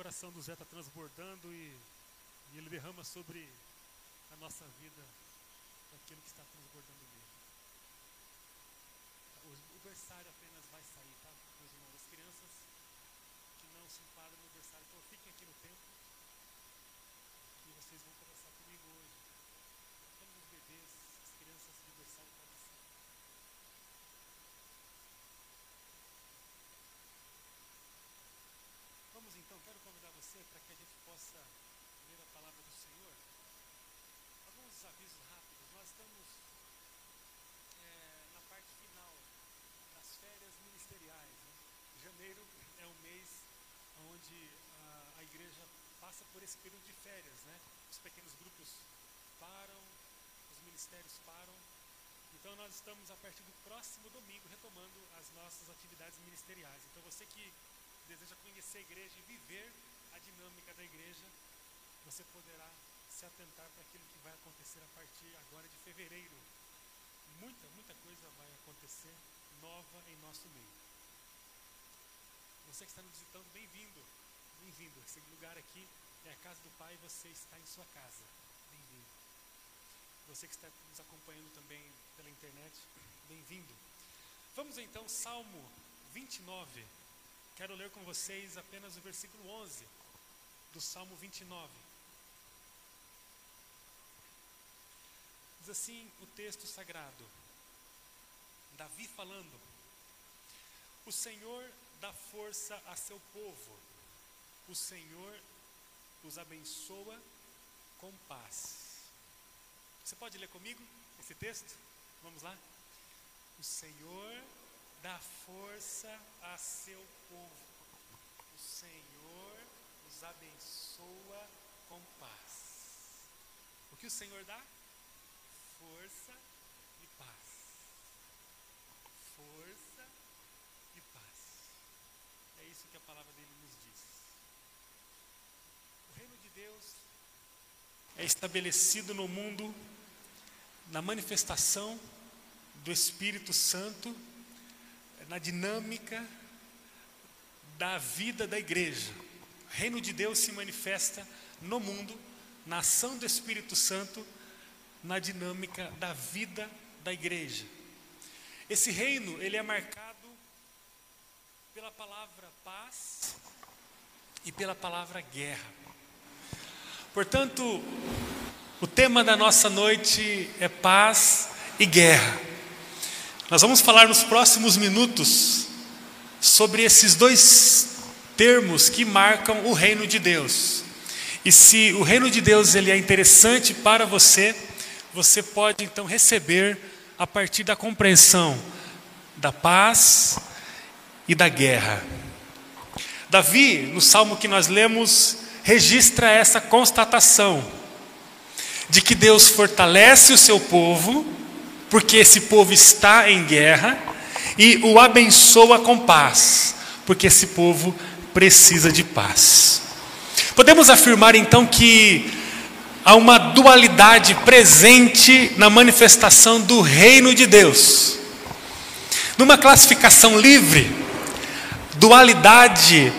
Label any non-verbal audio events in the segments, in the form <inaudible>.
coração do Zé está transbordando e, e ele derrama sobre a nossa vida aquilo que está transbordando nele. O, o berçário apenas vai sair, tá, meus irmãos? As crianças que não se enquadram no berçário, então fiquem aqui no tempo e vocês vão conversar comigo hoje. Todos os bebês, as crianças de berçário podem sair. Vamos então, quero convidar você para que a gente possa ler a palavra do Senhor. Alguns avisos rápidos. Nós estamos é, na parte final das férias ministeriais. Né? Janeiro é um mês onde a, a igreja passa por esse período de férias. Né? Os pequenos grupos param, os ministérios param. Então nós estamos a partir do próximo domingo retomando as nossas atividades ministeriais. Então você que deseja conhecer a igreja e viver a dinâmica da igreja, você poderá se atentar para aquilo que vai acontecer a partir agora de fevereiro. Muita, muita coisa vai acontecer nova em nosso meio. Você que está nos visitando, bem-vindo. Bem-vindo. Esse lugar aqui é a casa do Pai e você está em sua casa. Bem-vindo. Você que está nos acompanhando também pela internet, bem-vindo. Vamos então, Salmo 29. Quero ler com vocês apenas o versículo 11 do Salmo 29. Diz assim o texto sagrado, Davi falando: O Senhor dá força a seu povo, o Senhor os abençoa com paz. Você pode ler comigo esse texto? Vamos lá? O Senhor dá força a seu povo. O Senhor os abençoa com paz. O que o Senhor dá? Força e paz. Força e paz. É isso que a palavra dele nos diz. Deus é estabelecido no mundo na manifestação do Espírito Santo na dinâmica da vida da igreja. O reino de Deus se manifesta no mundo, na ação do Espírito Santo, na dinâmica da vida da igreja. Esse reino, ele é marcado pela palavra paz e pela palavra guerra. Portanto, o tema da nossa noite é paz e guerra. Nós vamos falar nos próximos minutos sobre esses dois termos que marcam o reino de Deus. E se o reino de Deus ele é interessante para você, você pode então receber a partir da compreensão da paz e da guerra. Davi, no salmo que nós lemos, registra essa constatação de que Deus fortalece o seu povo porque esse povo está em guerra, e o abençoa com paz, porque esse povo precisa de paz. Podemos afirmar então que há uma dualidade presente na manifestação do reino de Deus. Numa classificação livre, dualidade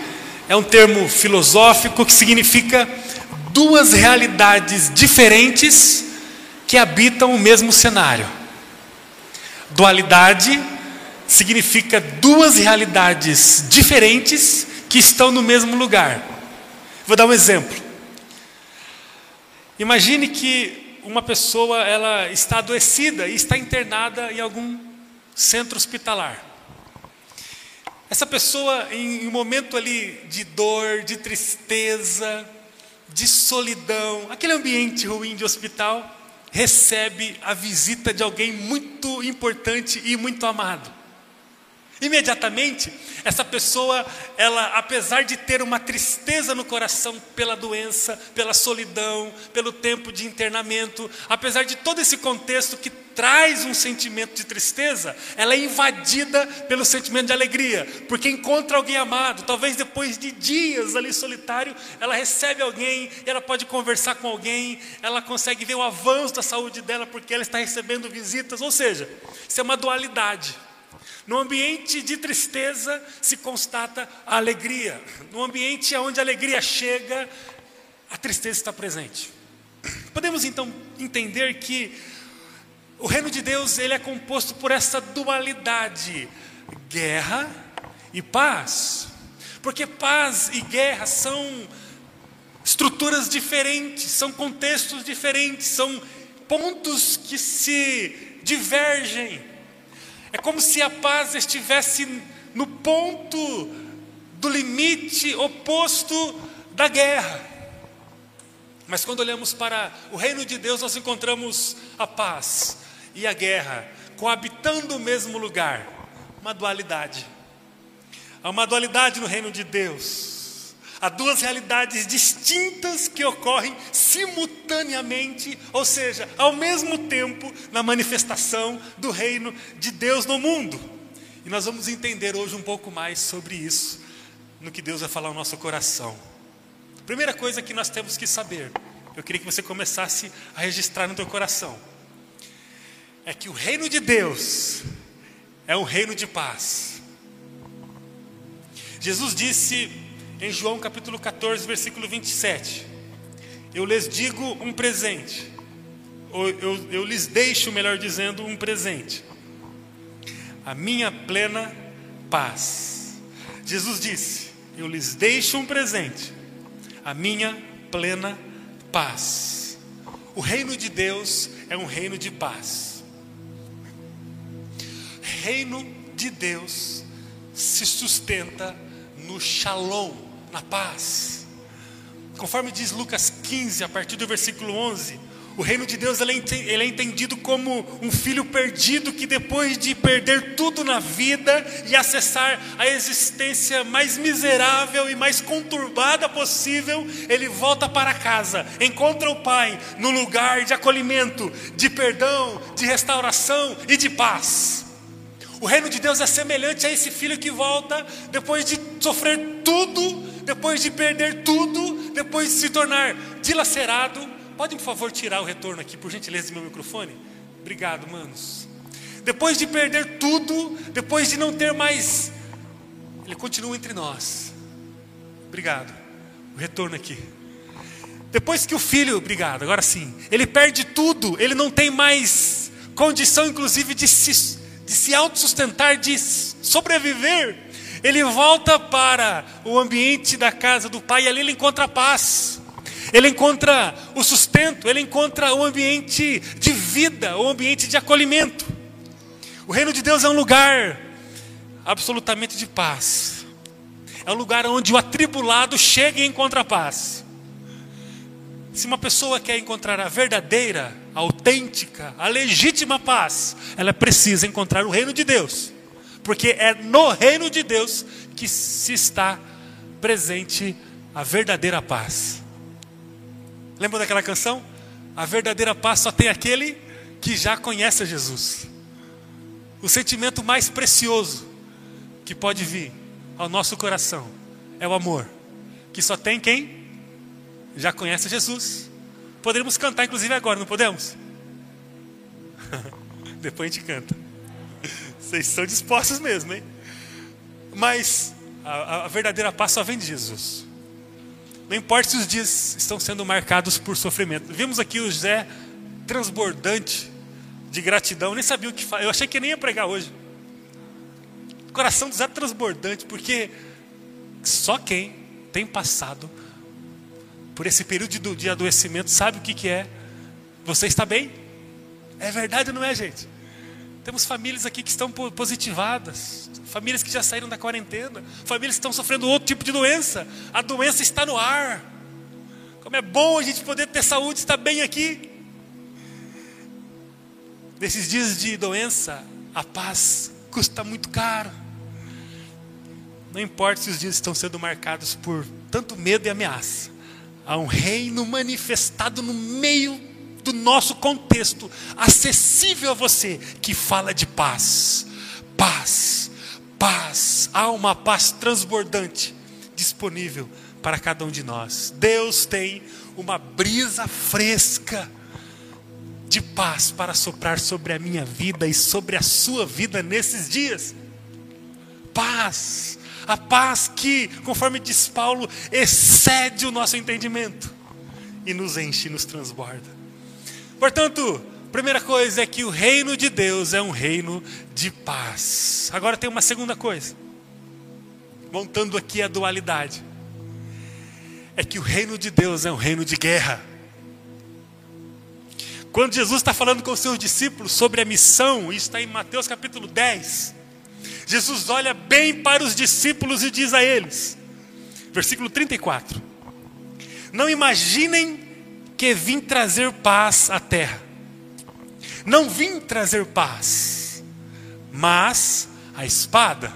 é um termo filosófico que significa duas realidades diferentes que habitam o mesmo cenário. Dualidade significa duas realidades diferentes que estão no mesmo lugar. Vou dar um exemplo. Imagine que uma pessoa ela está adoecida e está internada em algum centro hospitalar. Essa pessoa, em um momento ali de dor, de tristeza, de solidão, aquele ambiente ruim de hospital, recebe a visita de alguém muito importante e muito amado. Imediatamente, essa pessoa, ela, apesar de ter uma tristeza no coração pela doença, pela solidão, pelo tempo de internamento, apesar de todo esse contexto que traz um sentimento de tristeza, ela é invadida pelo sentimento de alegria, porque encontra alguém amado. Talvez depois de dias ali solitário, ela recebe alguém, ela pode conversar com alguém, ela consegue ver o avanço da saúde dela porque ela está recebendo visitas. Ou seja, isso é uma dualidade. No ambiente de tristeza se constata a alegria. No ambiente onde a alegria chega, a tristeza está presente. Podemos então entender que o reino de Deus ele é composto por essa dualidade, guerra e paz. Porque paz e guerra são estruturas diferentes, são contextos diferentes, são pontos que se divergem. É como se a paz estivesse no ponto do limite oposto da guerra. Mas quando olhamos para o reino de Deus, nós encontramos a paz, e a guerra, coabitando o mesmo lugar, uma dualidade. Há uma dualidade no reino de Deus. Há duas realidades distintas que ocorrem simultaneamente, ou seja, ao mesmo tempo, na manifestação do reino de Deus no mundo. E nós vamos entender hoje um pouco mais sobre isso, no que Deus vai falar no nosso coração. Primeira coisa que nós temos que saber, eu queria que você começasse a registrar no teu coração é que o reino de Deus é um reino de paz. Jesus disse em João capítulo 14, versículo 27: Eu lhes digo um presente, ou eu, eu lhes deixo, melhor dizendo, um presente, a minha plena paz. Jesus disse: Eu lhes deixo um presente, a minha plena paz. O reino de Deus é um reino de paz. Reino de Deus se sustenta no shalom, na paz. Conforme diz Lucas 15, a partir do versículo 11, o reino de Deus ele é entendido como um filho perdido que, depois de perder tudo na vida e acessar a existência mais miserável e mais conturbada possível, ele volta para casa, encontra o Pai no lugar de acolhimento, de perdão, de restauração e de paz. O reino de Deus é semelhante a esse filho que volta depois de sofrer tudo, depois de perder tudo, depois de se tornar dilacerado. Podem, por favor, tirar o retorno aqui, por gentileza, do meu microfone? Obrigado, manos. Depois de perder tudo, depois de não ter mais, ele continua entre nós. Obrigado. O retorno aqui. Depois que o filho, obrigado, agora sim, ele perde tudo, ele não tem mais condição, inclusive, de se de se autossustentar, de sobreviver, ele volta para o ambiente da casa do pai e ali ele encontra a paz. Ele encontra o sustento, ele encontra o ambiente de vida, o ambiente de acolhimento. O reino de Deus é um lugar absolutamente de paz. É um lugar onde o atribulado chega e encontra paz. Se uma pessoa quer encontrar a verdadeira, a autêntica, a legítima paz, ela precisa encontrar o reino de Deus, porque é no reino de Deus que se está presente a verdadeira paz. Lembra daquela canção? A verdadeira paz só tem aquele que já conhece Jesus. O sentimento mais precioso que pode vir ao nosso coração é o amor, que só tem quem já conhece Jesus. Poderíamos cantar, inclusive, agora, não podemos? <laughs> Depois a gente canta. Vocês são dispostos mesmo, hein? Mas a, a verdadeira paz só vem de Jesus. Não importa se os dias estão sendo marcados por sofrimento. Vimos aqui o José transbordante de gratidão. Eu nem sabia o que falar. Eu achei que nem ia pregar hoje. O coração do José transbordante, porque só quem tem passado por esse período de adoecimento, sabe o que, que é? Você está bem? É verdade ou não é, gente? Temos famílias aqui que estão positivadas, famílias que já saíram da quarentena, famílias que estão sofrendo outro tipo de doença. A doença está no ar. Como é bom a gente poder ter saúde, estar bem aqui. Nesses dias de doença, a paz custa muito caro. Não importa se os dias estão sendo marcados por tanto medo e ameaça a um reino manifestado no meio do nosso contexto, acessível a você, que fala de paz. Paz, paz. Há uma paz transbordante disponível para cada um de nós. Deus tem uma brisa fresca de paz para soprar sobre a minha vida e sobre a sua vida nesses dias. paz. A paz que, conforme diz Paulo, excede o nosso entendimento e nos enche, nos transborda. Portanto, primeira coisa é que o reino de Deus é um reino de paz. Agora tem uma segunda coisa, montando aqui a dualidade: é que o reino de Deus é um reino de guerra. Quando Jesus está falando com os seus discípulos sobre a missão, isso está em Mateus capítulo 10. Jesus olha bem para os discípulos e diz a eles, versículo 34: Não imaginem que vim trazer paz à terra. Não vim trazer paz, mas a espada.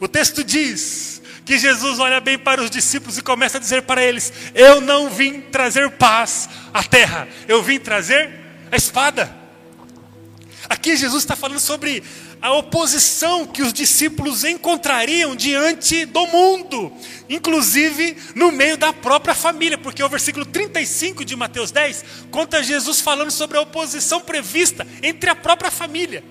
O texto diz que Jesus olha bem para os discípulos e começa a dizer para eles: Eu não vim trazer paz à terra, eu vim trazer a espada. Aqui Jesus está falando sobre a oposição que os discípulos encontrariam diante do mundo, inclusive no meio da própria família, porque o versículo 35 de Mateus 10 conta Jesus falando sobre a oposição prevista entre a própria família.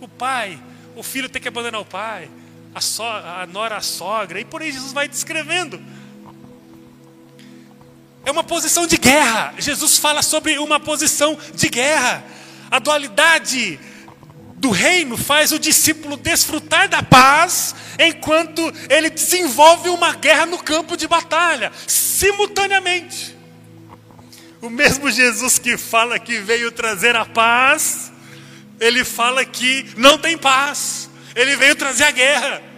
O pai, o filho tem que abandonar o pai, a, so, a nora, a sogra, e por aí Jesus vai descrevendo. É uma posição de guerra. Jesus fala sobre uma posição de guerra. A dualidade do reino faz o discípulo desfrutar da paz, enquanto ele desenvolve uma guerra no campo de batalha, simultaneamente. O mesmo Jesus que fala que veio trazer a paz, ele fala que não tem paz, ele veio trazer a guerra.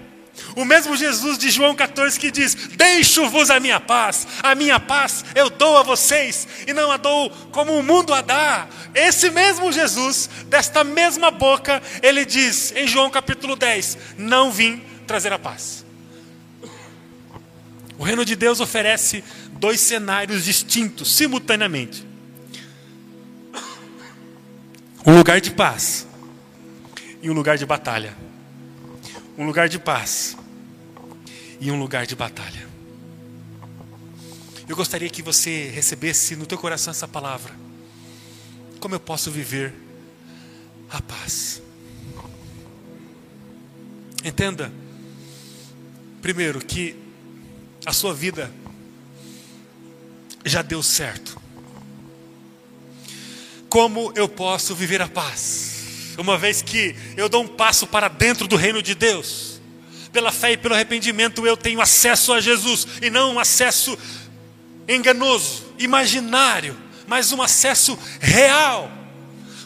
O mesmo Jesus de João 14 que diz: Deixo-vos a minha paz, a minha paz eu dou a vocês, e não a dou como o mundo a dá. Esse mesmo Jesus, desta mesma boca, ele diz em João capítulo 10: Não vim trazer a paz. O reino de Deus oferece dois cenários distintos, simultaneamente: um lugar de paz e um lugar de batalha. Um lugar de paz e um lugar de batalha. Eu gostaria que você recebesse no teu coração essa palavra. Como eu posso viver a paz? Entenda, primeiro, que a sua vida já deu certo. Como eu posso viver a paz? Uma vez que eu dou um passo para dentro do reino de Deus pela fé e pelo arrependimento eu tenho acesso a Jesus e não um acesso enganoso, imaginário, mas um acesso real.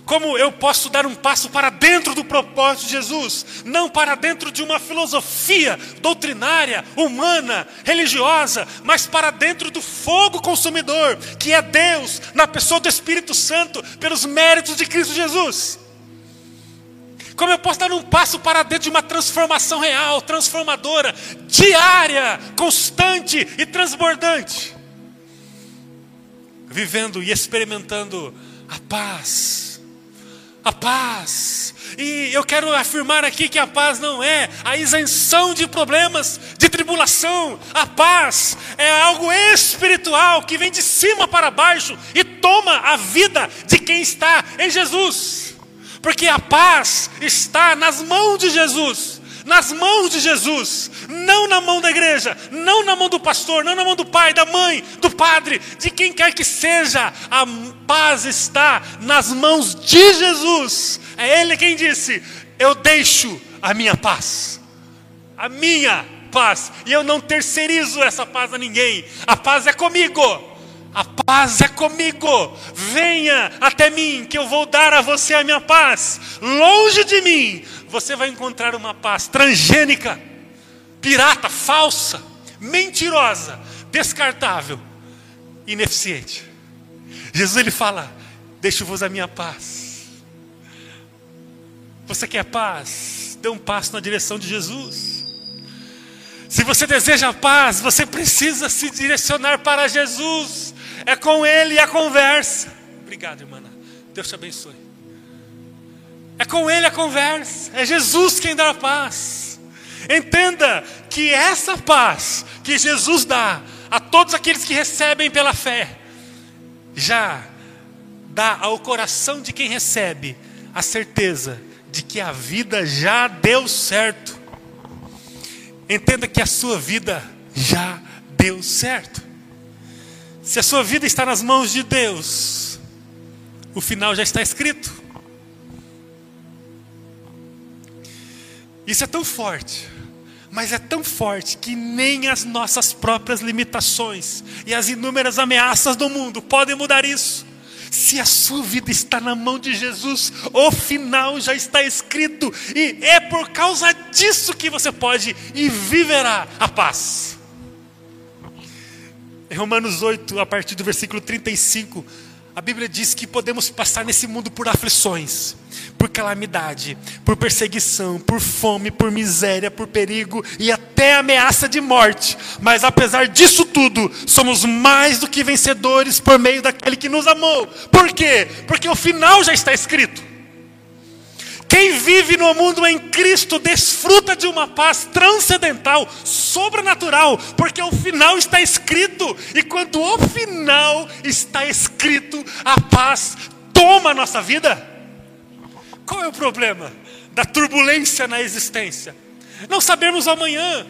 Como eu posso dar um passo para dentro do propósito de Jesus, não para dentro de uma filosofia doutrinária, humana, religiosa, mas para dentro do fogo consumidor, que é Deus, na pessoa do Espírito Santo, pelos méritos de Cristo Jesus. Como eu posso dar um passo para dentro de uma transformação real, transformadora, diária, constante e transbordante? Vivendo e experimentando a paz. A paz. E eu quero afirmar aqui que a paz não é a isenção de problemas, de tribulação. A paz é algo espiritual que vem de cima para baixo e toma a vida de quem está em Jesus. Porque a paz está nas mãos de Jesus, nas mãos de Jesus, não na mão da igreja, não na mão do pastor, não na mão do pai, da mãe, do padre, de quem quer que seja. A paz está nas mãos de Jesus. É Ele quem disse: Eu deixo a minha paz, a minha paz, e eu não terceirizo essa paz a ninguém. A paz é comigo. Paz é comigo. Venha até mim, que eu vou dar a você a minha paz. Longe de mim, você vai encontrar uma paz transgênica, pirata, falsa, mentirosa, descartável, ineficiente. Jesus ele fala: Deixo-vos a minha paz. Você quer paz? Dê um passo na direção de Jesus. Se você deseja paz, você precisa se direcionar para Jesus. É com Ele a conversa. Obrigado, irmã. Deus te abençoe. É com Ele a conversa. É Jesus quem dá a paz. Entenda que essa paz que Jesus dá a todos aqueles que recebem pela fé, já dá ao coração de quem recebe a certeza de que a vida já deu certo. entenda que a sua vida já deu certo. Se a sua vida está nas mãos de Deus, o final já está escrito. Isso é tão forte, mas é tão forte que nem as nossas próprias limitações e as inúmeras ameaças do mundo podem mudar isso. Se a sua vida está na mão de Jesus, o final já está escrito, e é por causa disso que você pode e viverá a paz. Em Romanos 8, a partir do versículo 35, a Bíblia diz que podemos passar nesse mundo por aflições, por calamidade, por perseguição, por fome, por miséria, por perigo e até ameaça de morte. Mas apesar disso tudo, somos mais do que vencedores por meio daquele que nos amou. Por quê? Porque o final já está escrito. Quem vive no mundo em Cristo desfruta de uma paz transcendental, sobrenatural, porque o final está escrito, e quando o final está escrito, a paz toma a nossa vida. Qual é o problema da turbulência na existência? Não sabemos amanhã.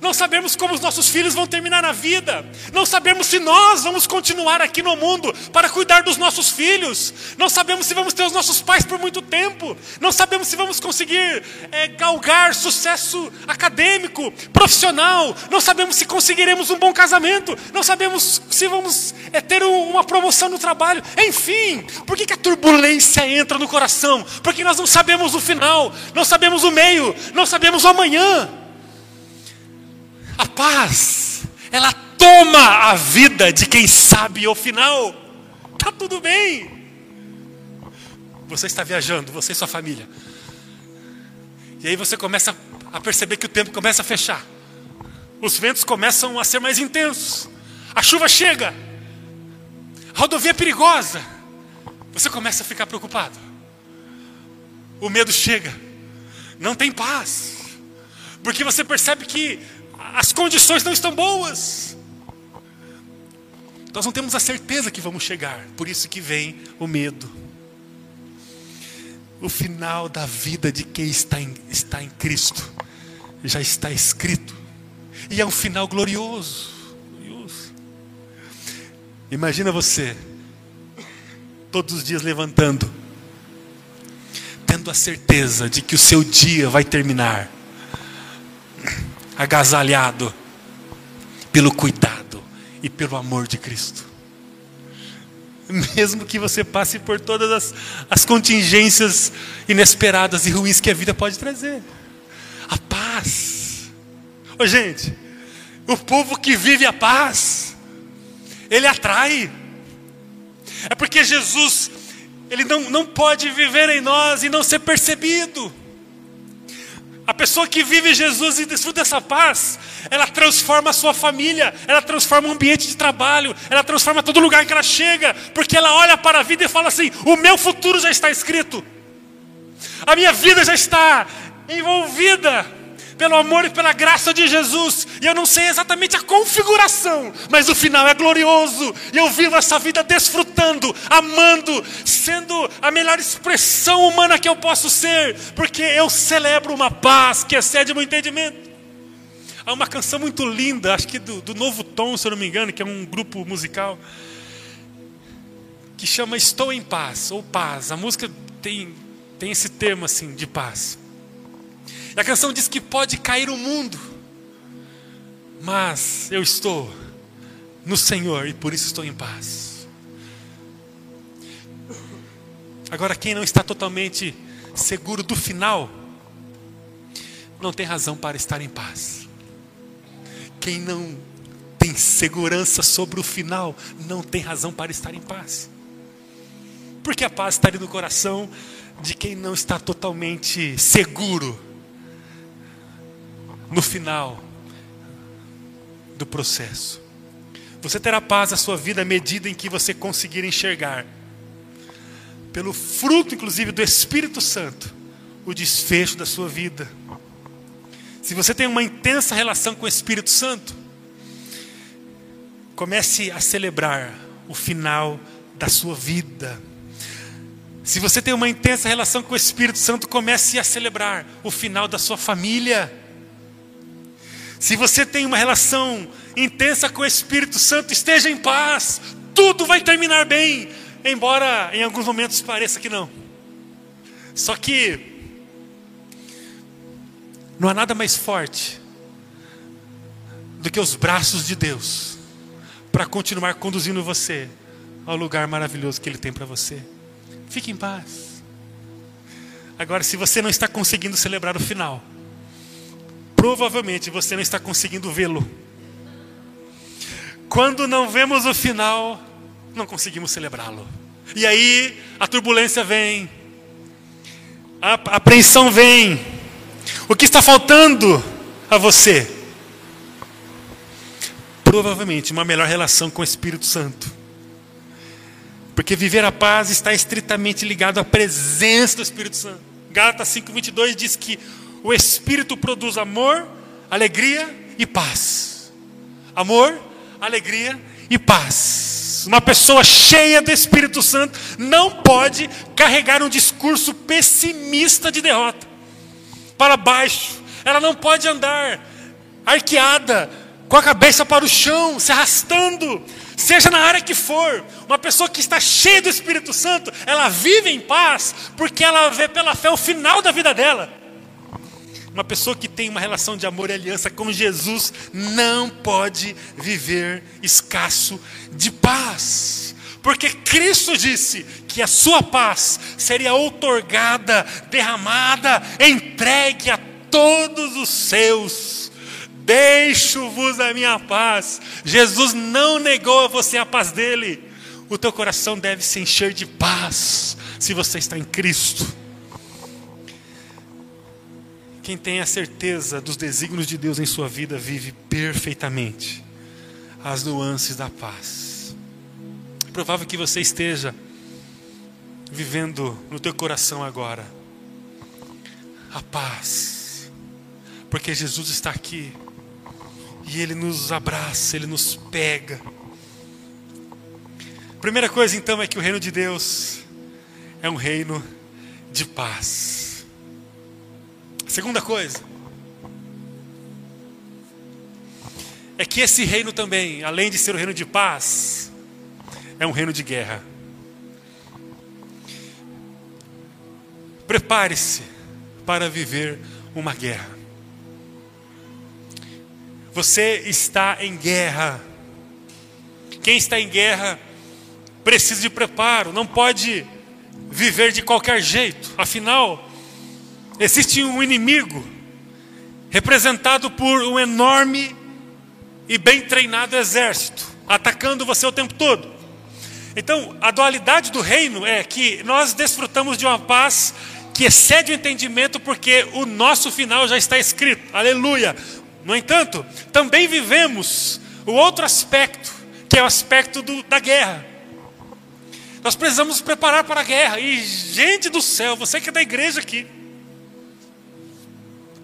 Não sabemos como os nossos filhos vão terminar a vida. Não sabemos se nós vamos continuar aqui no mundo para cuidar dos nossos filhos. Não sabemos se vamos ter os nossos pais por muito tempo. Não sabemos se vamos conseguir é, galgar sucesso acadêmico, profissional. Não sabemos se conseguiremos um bom casamento. Não sabemos se vamos é, ter um, uma promoção no trabalho. Enfim, por que, que a turbulência entra no coração? Porque nós não sabemos o final, não sabemos o meio, não sabemos o amanhã. A paz, ela toma a vida de quem sabe o final. Tá tudo bem. Você está viajando, você e sua família. E aí você começa a perceber que o tempo começa a fechar. Os ventos começam a ser mais intensos. A chuva chega. A rodovia é perigosa. Você começa a ficar preocupado. O medo chega. Não tem paz. Porque você percebe que as condições não estão boas. Nós não temos a certeza que vamos chegar, por isso que vem o medo. O final da vida de quem está em, está em Cristo já está escrito, e é um final glorioso. glorioso. Imagina você, todos os dias levantando, tendo a certeza de que o seu dia vai terminar agasalhado pelo cuidado e pelo amor de Cristo. Mesmo que você passe por todas as, as contingências inesperadas e ruins que a vida pode trazer. A paz. Ô, gente, o povo que vive a paz, ele atrai. É porque Jesus, ele não, não pode viver em nós e não ser percebido. A pessoa que vive Jesus e desfruta dessa paz, ela transforma a sua família, ela transforma o ambiente de trabalho, ela transforma todo lugar que ela chega, porque ela olha para a vida e fala assim: o meu futuro já está escrito, a minha vida já está envolvida pelo amor e pela graça de Jesus. E eu não sei exatamente a configuração, mas o final é glorioso. E eu vivo essa vida desfrutando, amando, sendo a melhor expressão humana que eu posso ser, porque eu celebro uma paz que excede o meu entendimento. Há uma canção muito linda, acho que do, do Novo Tom, se eu não me engano, que é um grupo musical, que chama Estou em Paz, ou Paz. A música tem, tem esse termo assim, de paz. A canção diz que pode cair o mundo, mas eu estou no Senhor e por isso estou em paz. Agora, quem não está totalmente seguro do final, não tem razão para estar em paz. Quem não tem segurança sobre o final, não tem razão para estar em paz. Porque a paz está ali no coração de quem não está totalmente seguro no final do processo. Você terá paz na sua vida à medida em que você conseguir enxergar, pelo fruto, inclusive, do Espírito Santo, o desfecho da sua vida. Se você tem uma intensa relação com o Espírito Santo, comece a celebrar o final da sua vida. Se você tem uma intensa relação com o Espírito Santo, comece a celebrar o final da sua família. Se você tem uma relação intensa com o Espírito Santo, esteja em paz. Tudo vai terminar bem, embora em alguns momentos pareça que não. Só que não há nada mais forte do que os braços de Deus para continuar conduzindo você ao lugar maravilhoso que Ele tem para você. Fique em paz. Agora, se você não está conseguindo celebrar o final, provavelmente você não está conseguindo vê-lo. Quando não vemos o final, não conseguimos celebrá-lo. E aí a turbulência vem, a apreensão vem. O que está faltando a você? Provavelmente uma melhor relação com o Espírito Santo. Porque viver a paz está estritamente ligado à presença do Espírito Santo. Gálatas 5:22 diz que o Espírito produz amor, alegria e paz. Amor, alegria e paz. Uma pessoa cheia do Espírito Santo não pode carregar um discurso pessimista de derrota para baixo. Ela não pode andar arqueada, com a cabeça para o chão, se arrastando, seja na área que for. Uma pessoa que está cheia do Espírito Santo, ela vive em paz, porque ela vê pela fé o final da vida dela. Uma pessoa que tem uma relação de amor e aliança com Jesus não pode viver escasso de paz. Porque Cristo disse que a sua paz seria outorgada, derramada, entregue a todos os seus. Deixo-vos a minha paz. Jesus não negou a você a paz dele. O teu coração deve se encher de paz se você está em Cristo. Quem tem a certeza dos desígnios de Deus em sua vida vive perfeitamente as nuances da paz. É provável que você esteja vivendo no teu coração agora a paz, porque Jesus está aqui e Ele nos abraça, Ele nos pega. Primeira coisa então é que o reino de Deus é um reino de paz. Segunda coisa é que esse reino também, além de ser um reino de paz, é um reino de guerra. Prepare-se para viver uma guerra. Você está em guerra. Quem está em guerra precisa de preparo, não pode viver de qualquer jeito. Afinal, Existe um inimigo representado por um enorme e bem treinado exército, atacando você o tempo todo. Então, a dualidade do reino é que nós desfrutamos de uma paz que excede o entendimento, porque o nosso final já está escrito. Aleluia! No entanto, também vivemos o outro aspecto, que é o aspecto do, da guerra. Nós precisamos nos preparar para a guerra. E, gente do céu, você que é da igreja aqui,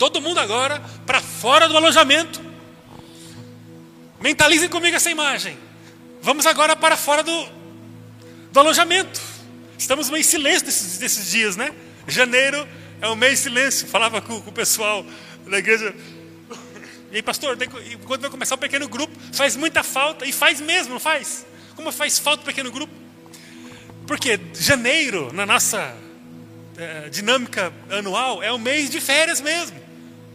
Todo mundo agora para fora do alojamento. Mentalizem comigo essa imagem. Vamos agora para fora do, do alojamento. Estamos meio em silêncio desses, desses dias, né? Janeiro é um mês de silêncio. Falava com, com o pessoal da igreja. E aí, pastor, quando vai começar o pequeno grupo, faz muita falta, e faz mesmo, não faz? Como faz falta o pequeno grupo? Porque janeiro, na nossa é, dinâmica anual, é o mês de férias mesmo.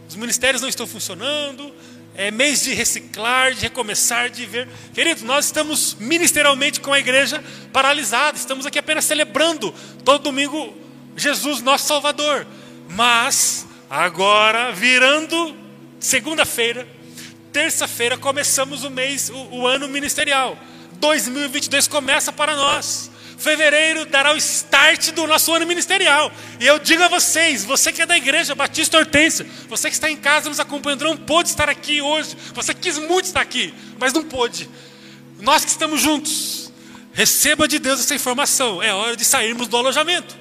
Os ministérios não estão funcionando. É mês de reciclar, de recomeçar, de ver. Querido, nós estamos ministerialmente com a igreja paralisada. Estamos aqui apenas celebrando todo domingo Jesus, nosso Salvador. Mas, agora, virando segunda-feira, terça-feira, começamos o mês, o, o ano ministerial. 2022 começa para nós. Fevereiro dará o start do nosso ano ministerial. E eu digo a vocês, você que é da igreja Batista Hortência, você que está em casa nos acompanhando, não pôde estar aqui hoje. Você quis muito estar aqui, mas não pôde. Nós que estamos juntos, receba de Deus essa informação. É hora de sairmos do alojamento.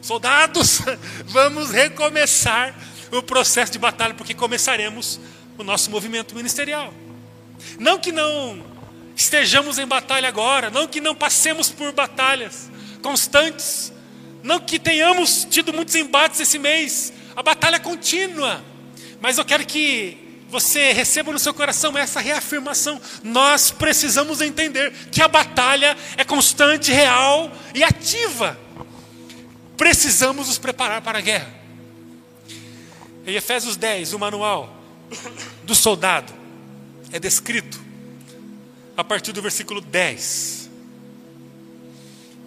Soldados, <laughs> vamos recomeçar o processo de batalha, porque começaremos o nosso movimento ministerial. Não que não estejamos em batalha agora, não que não passemos por batalhas constantes, não que tenhamos tido muitos embates esse mês, a batalha é contínua, mas eu quero que você receba no seu coração essa reafirmação. Nós precisamos entender que a batalha é constante, real e ativa. Precisamos nos preparar para a guerra. Em Efésios 10, o manual do soldado é descrito a partir do versículo 10.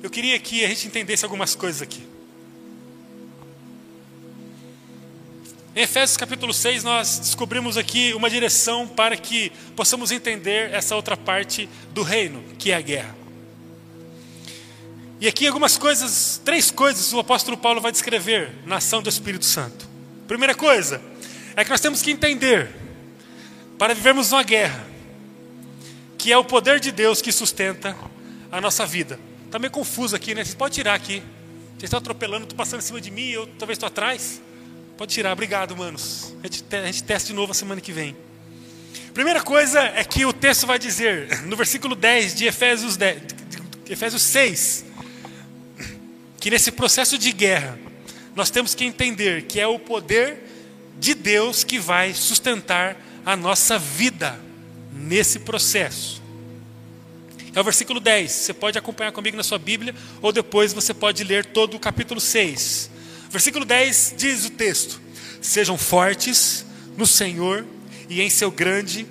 Eu queria que a gente entendesse algumas coisas aqui. Em Efésios capítulo 6, nós descobrimos aqui uma direção para que possamos entender essa outra parte do reino, que é a guerra. E aqui algumas coisas, três coisas o apóstolo Paulo vai descrever na ação do Espírito Santo. Primeira coisa é que nós temos que entender, para vivermos uma guerra, que é o poder de Deus que sustenta a nossa vida. Está meio confuso aqui, né? Você pode tirar aqui. Vocês estão atropelando, estou passando em cima de mim, eu talvez estou atrás. Pode tirar, obrigado, manos. A gente, a gente testa de novo a semana que vem. Primeira coisa é que o texto vai dizer, no versículo 10 de Efésios, 10, de Efésios 6, que nesse processo de guerra, nós temos que entender que é o poder de Deus que vai sustentar a nossa vida nesse processo. É o versículo 10. Você pode acompanhar comigo na sua Bíblia, ou depois você pode ler todo o capítulo 6. Versículo 10 diz o texto: Sejam fortes no Senhor e em seu grande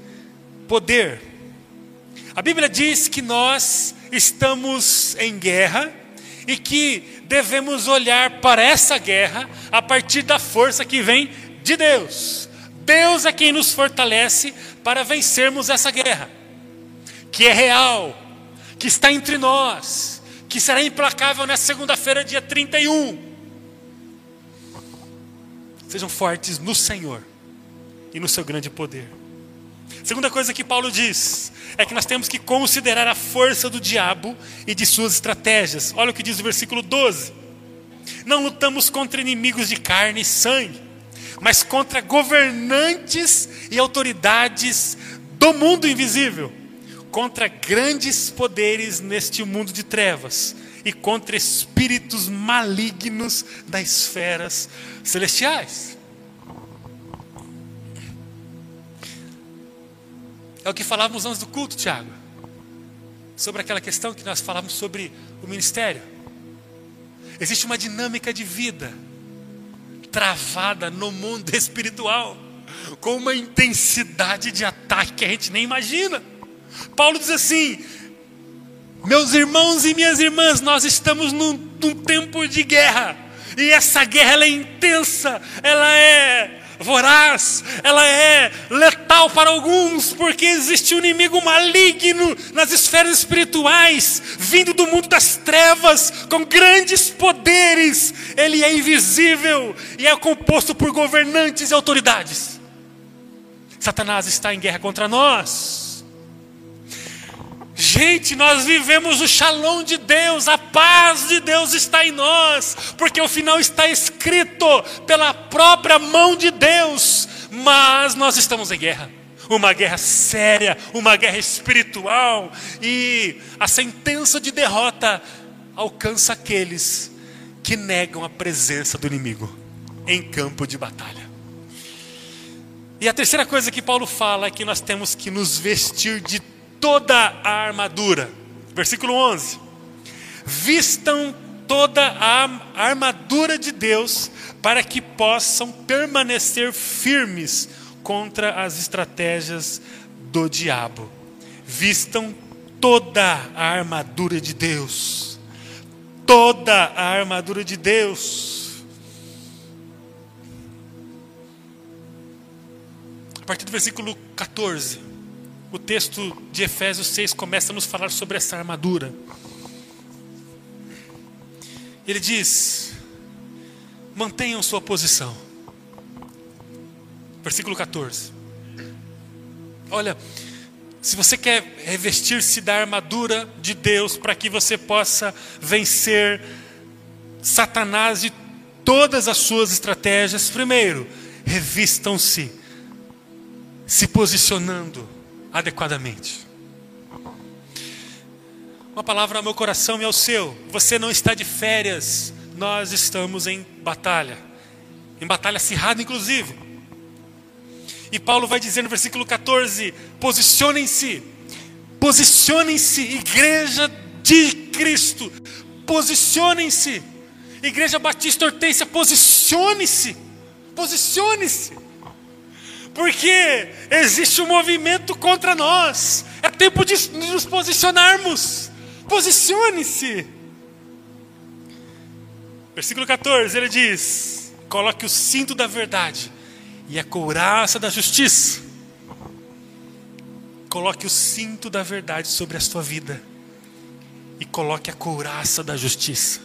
poder. A Bíblia diz que nós estamos em guerra e que devemos olhar para essa guerra a partir da força que vem de Deus. Deus é quem nos fortalece para vencermos essa guerra, que é real, que está entre nós, que será implacável nessa segunda-feira, dia 31. Sejam fortes no Senhor e no seu grande poder. Segunda coisa que Paulo diz é que nós temos que considerar a força do diabo e de suas estratégias. Olha o que diz o versículo 12: Não lutamos contra inimigos de carne e sangue, mas contra governantes e autoridades do mundo invisível, contra grandes poderes neste mundo de trevas e contra espíritos malignos das esferas celestiais. É o que falávamos antes do culto, Tiago. Sobre aquela questão que nós falávamos sobre o ministério. Existe uma dinâmica de vida travada no mundo espiritual, com uma intensidade de ataque que a gente nem imagina. Paulo diz assim: meus irmãos e minhas irmãs, nós estamos num, num tempo de guerra. E essa guerra é intensa, ela é voraz, ela é letal para alguns, porque existe um inimigo maligno nas esferas espirituais, vindo do mundo das trevas, com grandes poderes. Ele é invisível e é composto por governantes e autoridades. Satanás está em guerra contra nós. Gente, nós vivemos o shalom de Deus, a paz de Deus está em nós, porque o final está escrito pela própria mão de Deus, mas nós estamos em guerra. Uma guerra séria, uma guerra espiritual, e a sentença de derrota alcança aqueles que negam a presença do inimigo em campo de batalha. E a terceira coisa que Paulo fala é que nós temos que nos vestir de toda a armadura. Versículo 11: Vistam toda a armadura de Deus para que possam permanecer firmes contra as estratégias do diabo. Vistam toda a armadura de Deus. Toda a armadura de Deus. A partir do versículo 14 o texto de Efésios 6 começa a nos falar sobre essa armadura. Ele diz: mantenham sua posição. Versículo 14. Olha, se você quer revestir-se da armadura de Deus para que você possa vencer Satanás e todas as suas estratégias, primeiro, revistam-se, se posicionando adequadamente. Uma palavra ao meu coração e ao seu. Você não está de férias, nós estamos em batalha. Em batalha acirrada, inclusive. E Paulo vai dizer no versículo 14: posicionem-se, posicionem-se, igreja de Cristo, posicionem-se, igreja Batista Hortência, posicione-se, posicione-se, porque existe um movimento contra nós, é tempo de nos posicionarmos, posicione-se. Versículo 14, ele diz: coloque o cinto da verdade e a couraça da justiça. Coloque o cinto da verdade sobre a sua vida e coloque a couraça da justiça.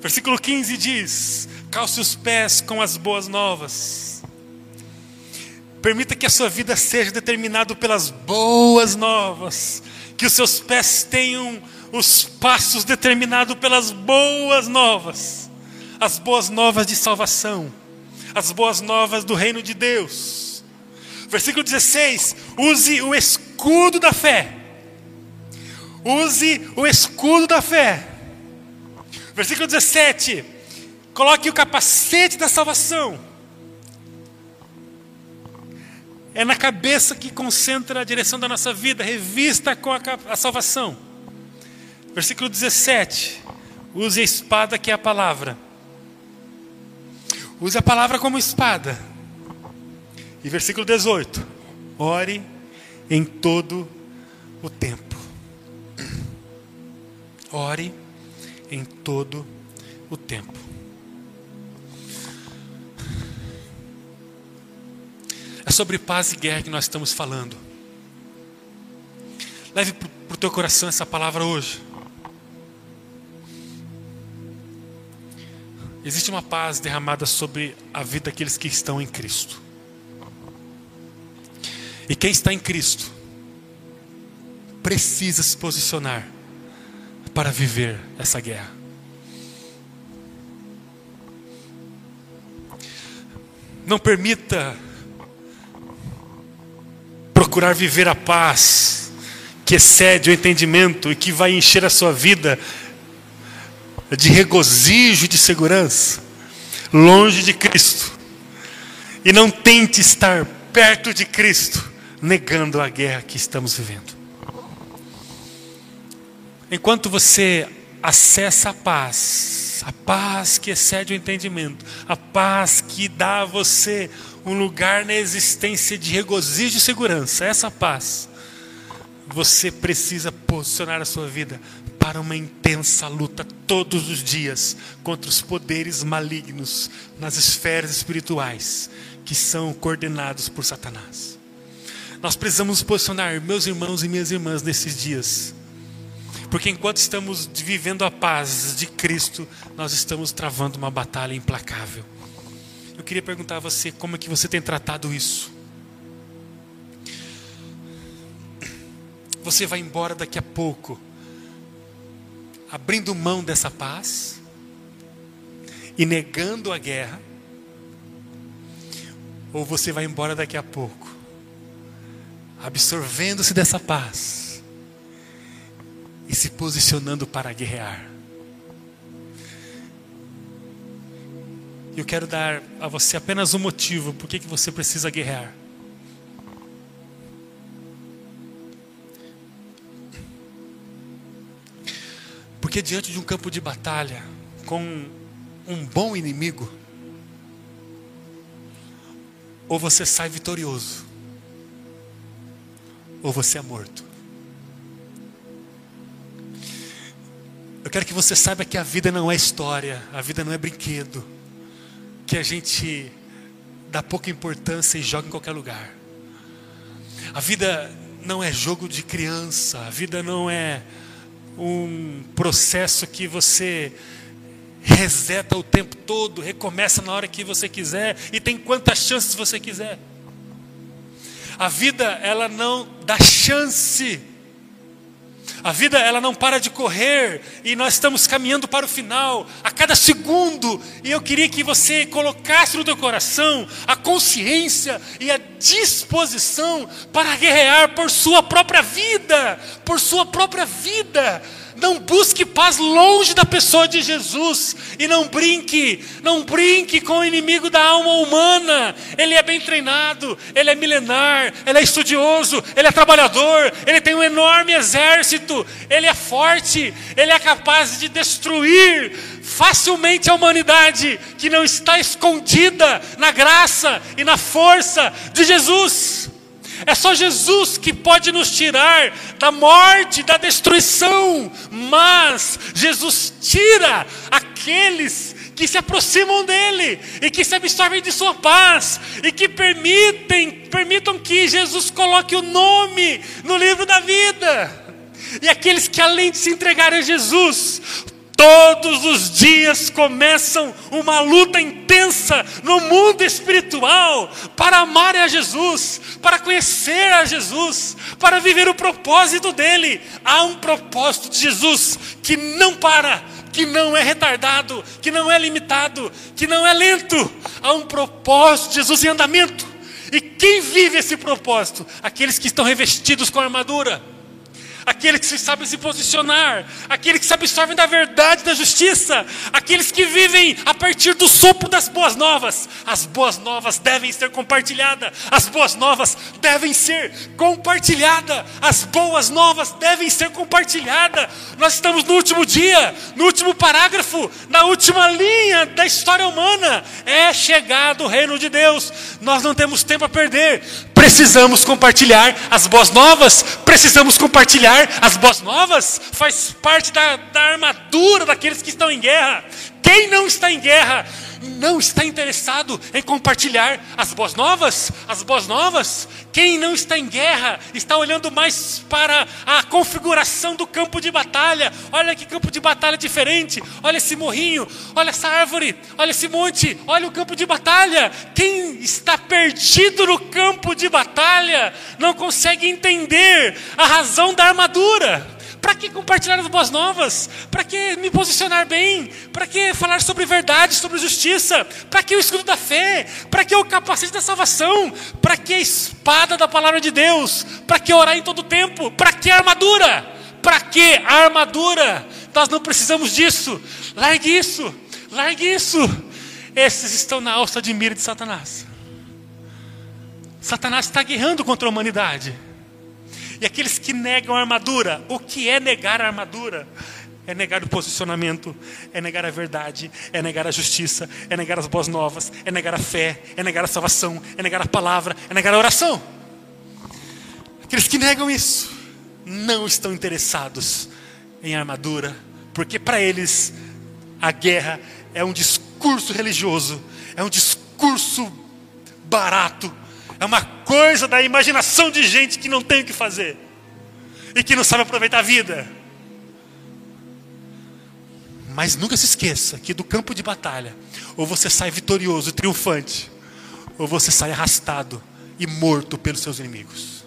Versículo 15 diz: calce os pés com as boas novas. Permita que a sua vida seja determinada pelas boas novas, que os seus pés tenham os passos determinados pelas boas novas, as boas novas de salvação, as boas novas do reino de Deus. Versículo 16: use o escudo da fé. Use o escudo da fé. Versículo 17: coloque o capacete da salvação. É na cabeça que concentra a direção da nossa vida, revista com a, a salvação. Versículo 17: use a espada que é a palavra. Use a palavra como espada. E versículo 18: ore em todo o tempo. Ore em todo o tempo. Sobre paz e guerra que nós estamos falando. Leve para o teu coração essa palavra hoje. Existe uma paz derramada sobre a vida daqueles que estão em Cristo. E quem está em Cristo precisa se posicionar para viver essa guerra. Não permita procurar viver a paz que excede o entendimento e que vai encher a sua vida de regozijo e de segurança, longe de Cristo. E não tente estar perto de Cristo, negando a guerra que estamos vivendo. Enquanto você acessa a paz, a paz que excede o entendimento, a paz que dá a você um lugar na existência de regozijo e segurança, essa paz, você precisa posicionar a sua vida para uma intensa luta todos os dias contra os poderes malignos nas esferas espirituais que são coordenados por Satanás. Nós precisamos posicionar, meus irmãos e minhas irmãs, nesses dias. Porque enquanto estamos vivendo a paz de Cristo, nós estamos travando uma batalha implacável. Eu queria perguntar a você como é que você tem tratado isso. Você vai embora daqui a pouco abrindo mão dessa paz e negando a guerra, ou você vai embora daqui a pouco, absorvendo-se dessa paz e se posicionando para guerrear. Eu quero dar a você apenas um motivo por que você precisa guerrear. Porque diante de um campo de batalha, com um bom inimigo, ou você sai vitorioso, ou você é morto. Eu quero que você saiba que a vida não é história, a vida não é brinquedo, que a gente dá pouca importância e joga em qualquer lugar. A vida não é jogo de criança, a vida não é um processo que você reseta o tempo todo, recomeça na hora que você quiser e tem quantas chances você quiser. A vida, ela não dá chance. A vida, ela não para de correr e nós estamos caminhando para o final a cada segundo. E eu queria que você colocasse no teu coração a consciência e a disposição para guerrear por sua própria vida, por sua própria vida. Não busque paz longe da pessoa de Jesus. E não brinque, não brinque com o inimigo da alma humana. Ele é bem treinado, ele é milenar, ele é estudioso, ele é trabalhador, ele tem um enorme exército, ele é forte, ele é capaz de destruir facilmente a humanidade que não está escondida na graça e na força de Jesus. É só Jesus que pode nos tirar da morte, da destruição, mas Jesus tira aqueles que se aproximam dele e que se absorvem de sua paz e que permitem, permitam que Jesus coloque o nome no livro da vida. E aqueles que além de se entregarem a Jesus, Todos os dias começam uma luta intensa no mundo espiritual para amar a Jesus, para conhecer a Jesus, para viver o propósito dele. Há um propósito de Jesus que não para, que não é retardado, que não é limitado, que não é lento. Há um propósito de Jesus em andamento. E quem vive esse propósito? Aqueles que estão revestidos com a armadura aquele que sabe se posicionar, aquele que se absorve da verdade da justiça, aqueles que vivem a partir do sopro das boas novas. As boas novas devem ser compartilhadas, as boas novas devem ser compartilhadas, as boas novas devem ser compartilhadas. Nós estamos no último dia, no último parágrafo, na última linha da história humana. É chegado o reino de Deus. Nós não temos tempo a perder. Precisamos compartilhar as boas novas, precisamos compartilhar as boas novas, faz parte da, da armadura daqueles que estão em guerra. Quem não está em guerra não está interessado em compartilhar as boas novas? As boas novas? Quem não está em guerra está olhando mais para a configuração do campo de batalha. Olha que campo de batalha diferente. Olha esse morrinho, olha essa árvore, olha esse monte, olha o campo de batalha. Quem está perdido no campo de batalha não consegue entender a razão da armadura. Para que compartilhar as boas novas? Para que me posicionar bem? Para que falar sobre verdade, sobre justiça? Para que o escudo da fé? Para que o capacete da salvação? Para que a espada da palavra de Deus? Para que orar em todo tempo? Para que a armadura? Para que a armadura? Nós não precisamos disso. Largue isso. Largue isso. Esses estão na alça de mira de Satanás. Satanás está guerrando contra a humanidade. E aqueles que negam a armadura, o que é negar a armadura? É negar o posicionamento, é negar a verdade, é negar a justiça, é negar as boas novas, é negar a fé, é negar a salvação, é negar a palavra, é negar a oração. Aqueles que negam isso não estão interessados em armadura, porque para eles a guerra é um discurso religioso, é um discurso barato, é uma coisa da imaginação de gente que não tem o que fazer e que não sabe aproveitar a vida. Mas nunca se esqueça que do campo de batalha, ou você sai vitorioso, triunfante, ou você sai arrastado e morto pelos seus inimigos.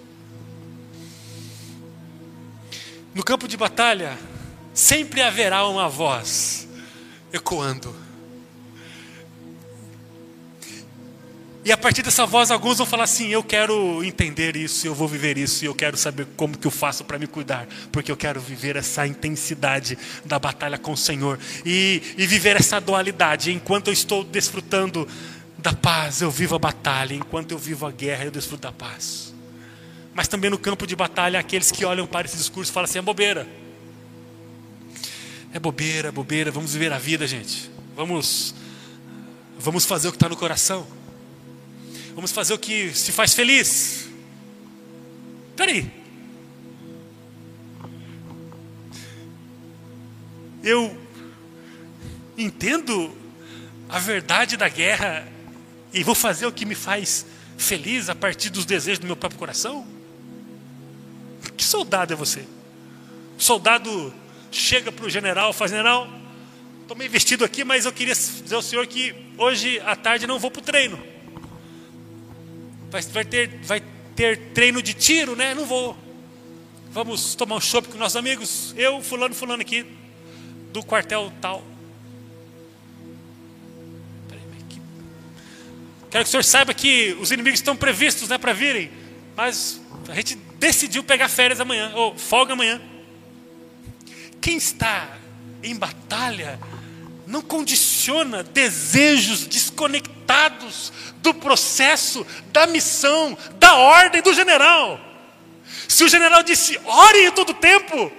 No campo de batalha, sempre haverá uma voz ecoando E a partir dessa voz, alguns vão falar assim: eu quero entender isso, eu vou viver isso, eu quero saber como que eu faço para me cuidar, porque eu quero viver essa intensidade da batalha com o Senhor e, e viver essa dualidade. Enquanto eu estou desfrutando da paz, eu vivo a batalha, enquanto eu vivo a guerra, eu desfruto da paz. Mas também no campo de batalha, aqueles que olham para esse discurso falam assim: é bobeira. É bobeira, bobeira, vamos viver a vida, gente. Vamos, vamos fazer o que está no coração. Vamos fazer o que se faz feliz. Peraí. Eu entendo a verdade da guerra e vou fazer o que me faz feliz a partir dos desejos do meu próprio coração? Que soldado é você? O soldado chega para o general, faz general, estou meio vestido aqui, mas eu queria dizer ao senhor que hoje à tarde não vou para o treino. Vai, vai, ter, vai ter treino de tiro, né? Não vou. Vamos tomar um chopp com nossos amigos. Eu, fulano, fulano aqui, do quartel tal. Quero que o senhor saiba que os inimigos estão previstos né, para virem. Mas a gente decidiu pegar férias amanhã, ou folga amanhã. quem está em batalha não condiciona desejos desconectados do processo, da missão, da ordem do general. Se o general disse, ore em todo tempo,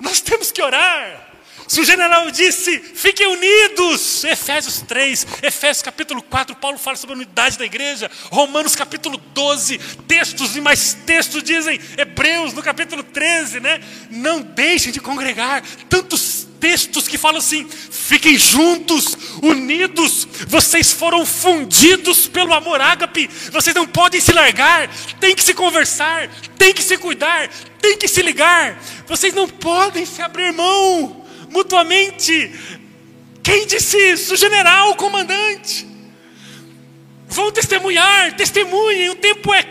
nós temos que orar. Se o general disse, fiquem unidos, Efésios 3, Efésios capítulo 4, Paulo fala sobre a unidade da igreja, Romanos capítulo 12, textos e mais textos dizem, Hebreus no capítulo 13, né? Não deixem de congregar, tantos textos que falam assim: fiquem juntos, unidos, vocês foram fundidos pelo amor ágape, vocês não podem se largar, tem que se conversar, tem que se cuidar, tem que se ligar, vocês não podem se abrir mão mutuamente. Quem disse isso? O general, o comandante. Vão testemunhar, testemunhem, o tempo é,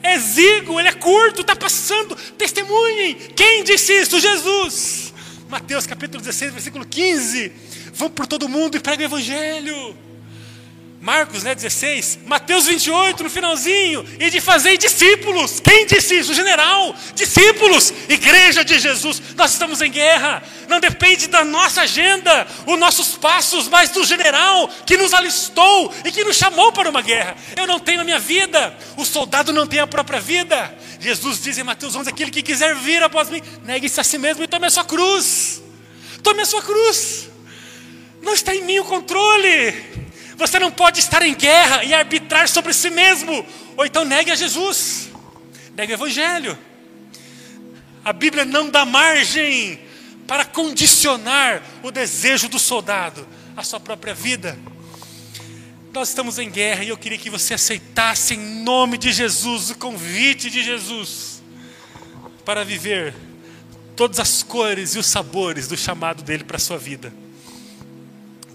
é exíguo, ele é curto, está passando, testemunhem. Quem disse isso? Jesus. Mateus capítulo 16, versículo 15. Vão por todo mundo e pregam o evangelho. Marcos né, 16, Mateus 28, no finalzinho, e de fazer discípulos. Quem disse isso? O general, discípulos, igreja de Jesus. Nós estamos em guerra, não depende da nossa agenda, os nossos passos, mas do general que nos alistou e que nos chamou para uma guerra. Eu não tenho a minha vida, o soldado não tem a própria vida. Jesus diz em Mateus 11: aquele que quiser vir após mim, negue-se a si mesmo e tome a sua cruz. Tome a sua cruz. Não está em mim o controle. Você não pode estar em guerra e arbitrar sobre si mesmo. Ou então negue a Jesus. Negue o Evangelho. A Bíblia não dá margem para condicionar o desejo do soldado à sua própria vida. Nós estamos em guerra e eu queria que você aceitasse em nome de Jesus o convite de Jesus para viver todas as cores e os sabores do chamado dele para a sua vida.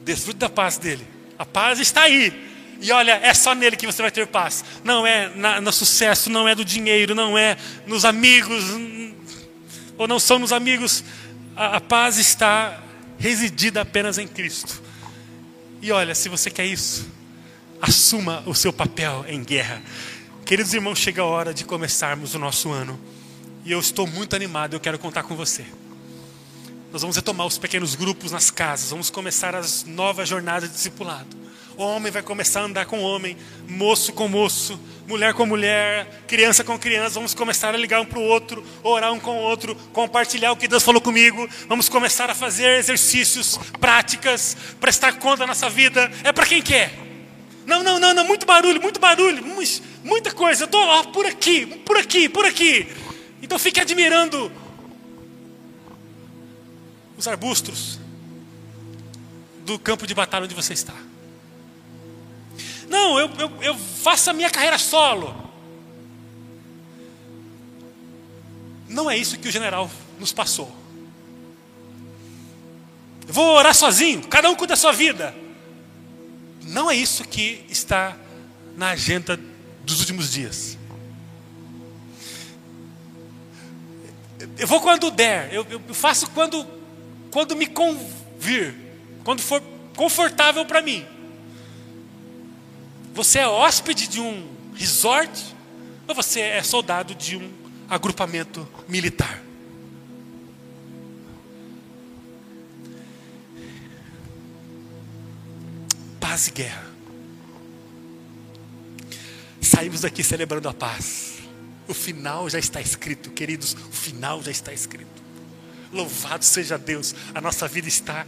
Desfrute da paz dele. A paz está aí. E olha, é só nele que você vai ter paz. Não é na, no sucesso, não é do dinheiro, não é nos amigos, ou não são nos amigos. A, a paz está residida apenas em Cristo. E olha, se você quer isso, assuma o seu papel em guerra. Queridos irmãos, chega a hora de começarmos o nosso ano. E eu estou muito animado, eu quero contar com você. Nós vamos retomar os pequenos grupos nas casas, vamos começar as novas jornadas de discipulado. O homem vai começar a andar com homem, moço com moço, mulher com mulher, criança com criança. Vamos começar a ligar um para o outro, orar um com o outro, compartilhar o que Deus falou comigo. Vamos começar a fazer exercícios, práticas, prestar conta da nossa vida. É para quem quer. Não, não, não, não, muito barulho, muito barulho, muita coisa. Eu estou por aqui, por aqui, por aqui. Então fique admirando os arbustos do campo de batalha onde você está. Não, eu, eu, eu faço a minha carreira solo. Não é isso que o general nos passou. Eu vou orar sozinho, cada um cuida da sua vida. Não é isso que está na agenda dos últimos dias. Eu vou quando der, eu, eu faço quando quando me convir, quando for confortável para mim. Você é hóspede de um resort ou você é soldado de um agrupamento militar? Paz e guerra. Saímos daqui celebrando a paz. O final já está escrito, queridos, o final já está escrito. Louvado seja Deus, a nossa vida está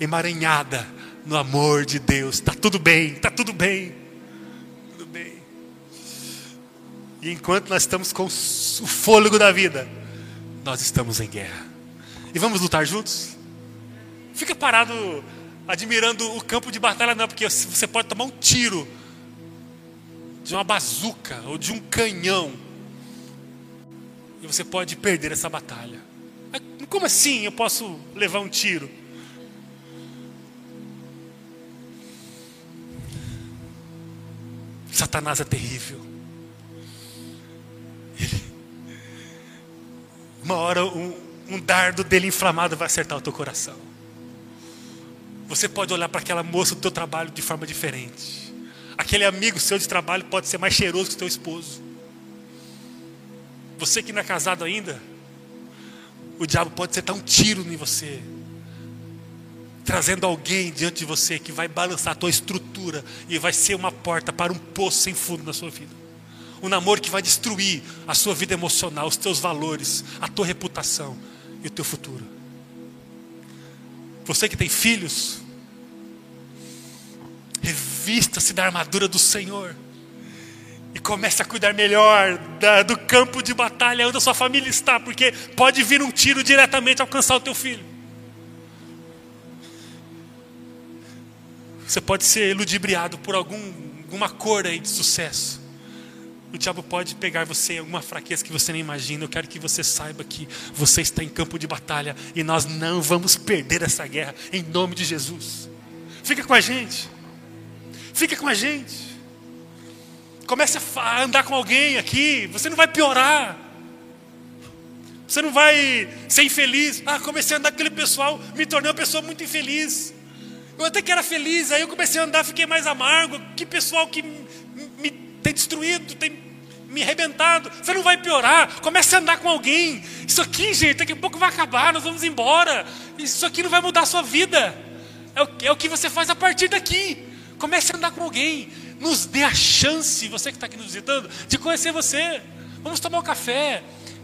emaranhada no amor de Deus. Está tudo bem, está tudo bem. Tudo bem. E enquanto nós estamos com o fôlego da vida, nós estamos em guerra. E vamos lutar juntos? Fica parado admirando o campo de batalha, não, porque você pode tomar um tiro de uma bazuca ou de um canhão. E você pode perder essa batalha. Como assim eu posso levar um tiro? Satanás é terrível. Ele, uma hora um, um dardo dele inflamado vai acertar o teu coração. Você pode olhar para aquela moça do teu trabalho de forma diferente. Aquele amigo seu de trabalho pode ser mais cheiroso que o teu esposo. Você que não é casado ainda, o diabo pode acertar um tiro em você, trazendo alguém diante de você que vai balançar a tua estrutura e vai ser uma porta para um poço sem fundo na sua vida. Um namoro que vai destruir a sua vida emocional, os teus valores, a tua reputação e o teu futuro. Você que tem filhos, revista-se da armadura do Senhor e comece a cuidar melhor da, do campo de batalha onde a sua família está, porque pode vir um tiro diretamente alcançar o teu filho. Você pode ser ludibriado por algum, alguma cor aí de sucesso. O diabo pode pegar você em alguma fraqueza que você nem imagina. Eu quero que você saiba que você está em campo de batalha e nós não vamos perder essa guerra em nome de Jesus. Fica com a gente. Fica com a gente. Comece a andar com alguém aqui. Você não vai piorar. Você não vai ser infeliz. Ah, comecei a andar com aquele pessoal, me tornei uma pessoa muito infeliz. Eu até que era feliz, aí eu comecei a andar, fiquei mais amargo. Que pessoal que me tem destruído, tem me arrebentado. Você não vai piorar. Comece a andar com alguém. Isso aqui, gente, daqui a pouco vai acabar, nós vamos embora. Isso aqui não vai mudar a sua vida. É o, é o que você faz a partir daqui. Comece a andar com alguém. Nos dê a chance, você que está aqui nos visitando, de conhecer você. Vamos tomar um café.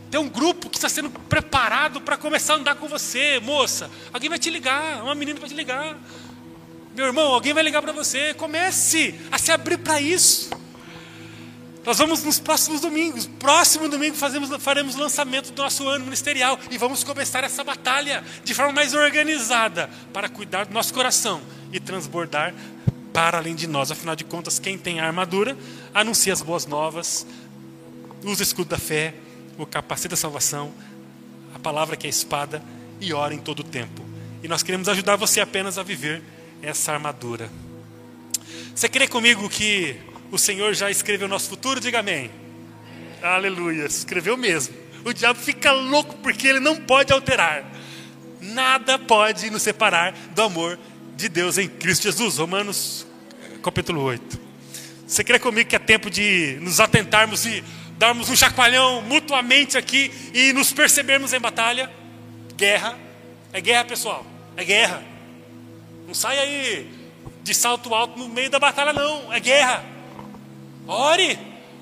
Tem um grupo que está sendo preparado para começar a andar com você, moça. Alguém vai te ligar, uma menina vai te ligar. Meu irmão, alguém vai ligar para você. Comece a se abrir para isso. Nós vamos nos próximos domingos. Próximo domingo fazemos, faremos o lançamento do nosso ano ministerial e vamos começar essa batalha de forma mais organizada para cuidar do nosso coração e transbordar para além de nós. Afinal de contas, quem tem a armadura anuncia as boas novas, usa o escudo da fé, o capacete da salvação, a palavra que é a espada e ora em todo o tempo. E nós queremos ajudar você apenas a viver essa armadura. Você crê comigo que o Senhor já escreveu o nosso futuro? Diga amém. Aleluia, escreveu mesmo. O diabo fica louco porque ele não pode alterar. Nada pode nos separar do amor de Deus em Cristo Jesus. Romanos capítulo 8. Você crê comigo que é tempo de nos atentarmos e darmos um chacoalhão mutuamente aqui e nos percebermos em batalha? Guerra. É guerra, pessoal. É guerra. Não sai aí de salto alto no meio da batalha, não. É guerra. Ore.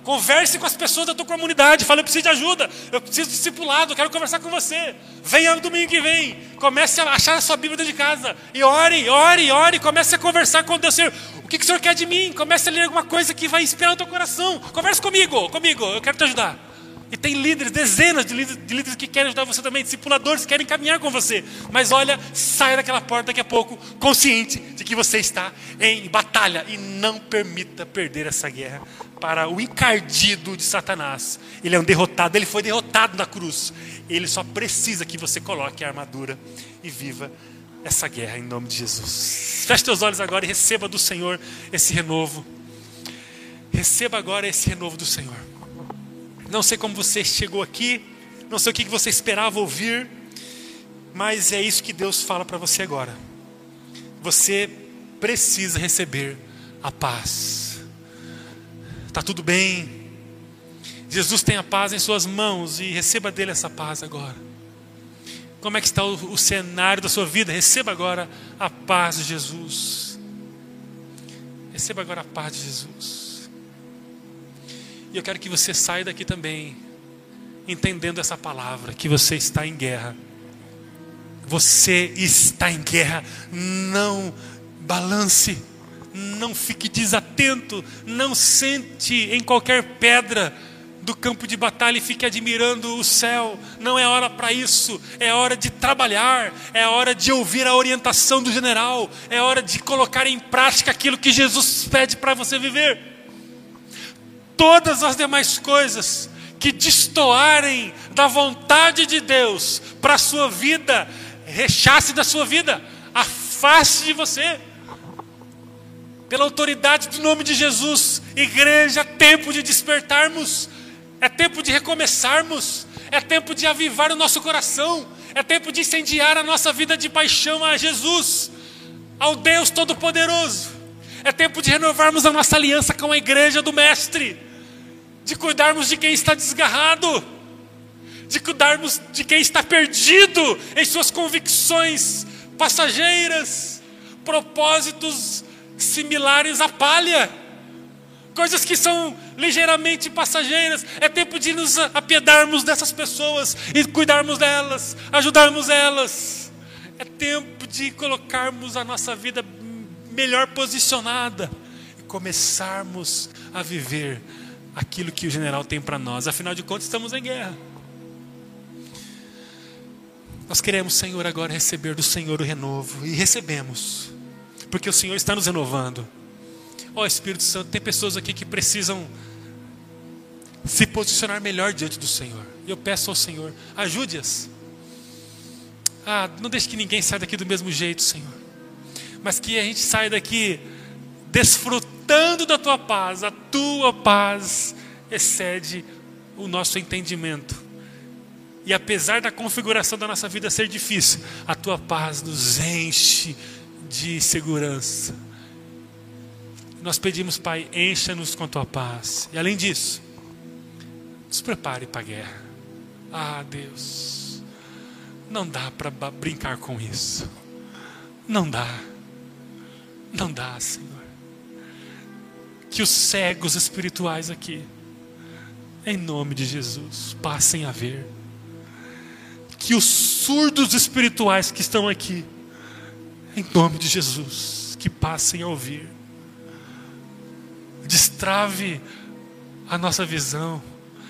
Converse com as pessoas da tua comunidade. Fale, eu preciso de ajuda. Eu preciso de discipulado. Eu quero conversar com você. Venha no domingo que vem. Comece a achar a sua Bíblia dentro de casa. E ore, ore, ore. Comece a conversar com Deus. Senhor, o que, que o Senhor quer de mim? Comece a ler alguma coisa que vai inspirar o teu coração. Converse comigo, comigo. Eu quero te ajudar. E tem líderes, dezenas de líderes, de líderes, que querem ajudar você também, discipuladores que querem caminhar com você. Mas olha, saia daquela porta daqui a pouco, consciente de que você está em batalha e não permita perder essa guerra para o encardido de Satanás. Ele é um derrotado, ele foi derrotado na cruz. Ele só precisa que você coloque a armadura e viva essa guerra em nome de Jesus. Feche teus olhos agora e receba do Senhor esse renovo. Receba agora esse renovo do Senhor. Não sei como você chegou aqui, não sei o que você esperava ouvir, mas é isso que Deus fala para você agora. Você precisa receber a paz. Está tudo bem. Jesus tem a paz em suas mãos e receba dele essa paz agora. Como é que está o, o cenário da sua vida? Receba agora a paz de Jesus. Receba agora a paz de Jesus. E eu quero que você saia daqui também, entendendo essa palavra, que você está em guerra. Você está em guerra. Não balance, não fique desatento, não sente em qualquer pedra do campo de batalha e fique admirando o céu. Não é hora para isso. É hora de trabalhar, é hora de ouvir a orientação do general, é hora de colocar em prática aquilo que Jesus pede para você viver todas as demais coisas que destoarem da vontade de Deus para a sua vida, rechace da sua vida, afaste de você. Pela autoridade do nome de Jesus, igreja, tempo de despertarmos, é tempo de recomeçarmos, é tempo de avivar o nosso coração, é tempo de incendiar a nossa vida de paixão a Jesus, ao Deus Todo-Poderoso. É tempo de renovarmos a nossa aliança com a igreja do Mestre de cuidarmos de quem está desgarrado, de cuidarmos de quem está perdido em suas convicções passageiras, propósitos similares à palha, coisas que são ligeiramente passageiras. É tempo de nos apiedarmos dessas pessoas e cuidarmos delas, ajudarmos elas. É tempo de colocarmos a nossa vida melhor posicionada e começarmos a viver aquilo que o general tem para nós. Afinal de contas, estamos em guerra. Nós queremos, Senhor, agora receber do Senhor o renovo e recebemos, porque o Senhor está nos renovando. Ó oh, Espírito Santo, tem pessoas aqui que precisam se posicionar melhor diante do Senhor. Eu peço ao Senhor, ajude-as. Ah, não deixe que ninguém saia daqui do mesmo jeito, Senhor. Mas que a gente saia daqui desfrutando da tua paz. A tua paz excede o nosso entendimento. E apesar da configuração da nossa vida ser difícil, a tua paz nos enche de segurança. Nós pedimos, Pai, encha-nos com a tua paz. E além disso, nos prepare para a guerra. Ah, Deus, não dá para brincar com isso. Não dá. Não dá, Senhor. Que os cegos espirituais aqui, em nome de Jesus, passem a ver que os surdos espirituais que estão aqui, em nome de Jesus, que passem a ouvir. Destrave a nossa visão,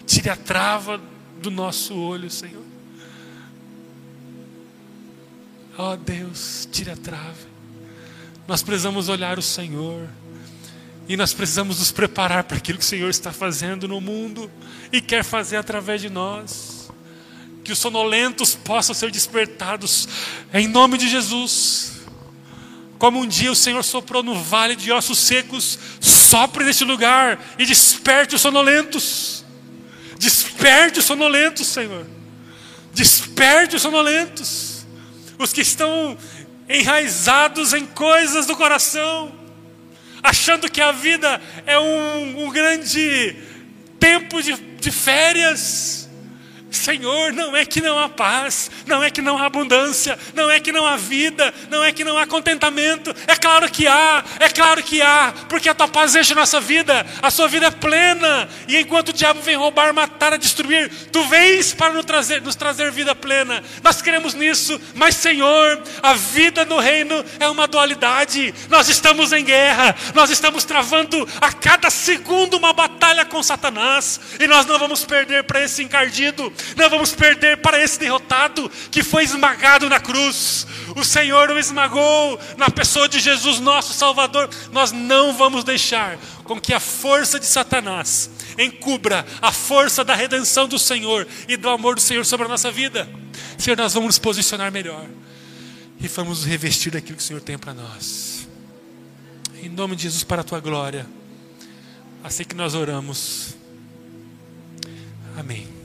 tire a trava do nosso olho, Senhor. Ó oh, Deus, tire a trave. Nós precisamos olhar o Senhor. E nós precisamos nos preparar para aquilo que o Senhor está fazendo no mundo e quer fazer através de nós que os sonolentos possam ser despertados, em nome de Jesus. Como um dia o Senhor soprou no vale de ossos secos, sopre neste lugar e desperte os sonolentos. Desperte os sonolentos, Senhor. Desperte os sonolentos. Os que estão enraizados em coisas do coração, achando que a vida é um, um grande tempo de, de férias Senhor, não é que não há paz, não é que não há abundância, não é que não há vida, não é que não há contentamento. É claro que há, é claro que há, porque a tua paz enche a nossa vida, a sua vida é plena. E enquanto o diabo vem roubar, matar, destruir, tu vens para nos trazer, nos trazer vida plena. Nós queremos nisso, mas Senhor, a vida no reino é uma dualidade. Nós estamos em guerra, nós estamos travando a cada segundo uma batalha com Satanás, e nós não vamos perder para esse encardido não vamos perder para esse derrotado que foi esmagado na cruz. O Senhor o esmagou na pessoa de Jesus, nosso Salvador. Nós não vamos deixar com que a força de Satanás encubra a força da redenção do Senhor e do amor do Senhor sobre a nossa vida. Senhor, nós vamos nos posicionar melhor e vamos revestir daquilo que o Senhor tem para nós. Em nome de Jesus, para a tua glória. Assim que nós oramos. Amém.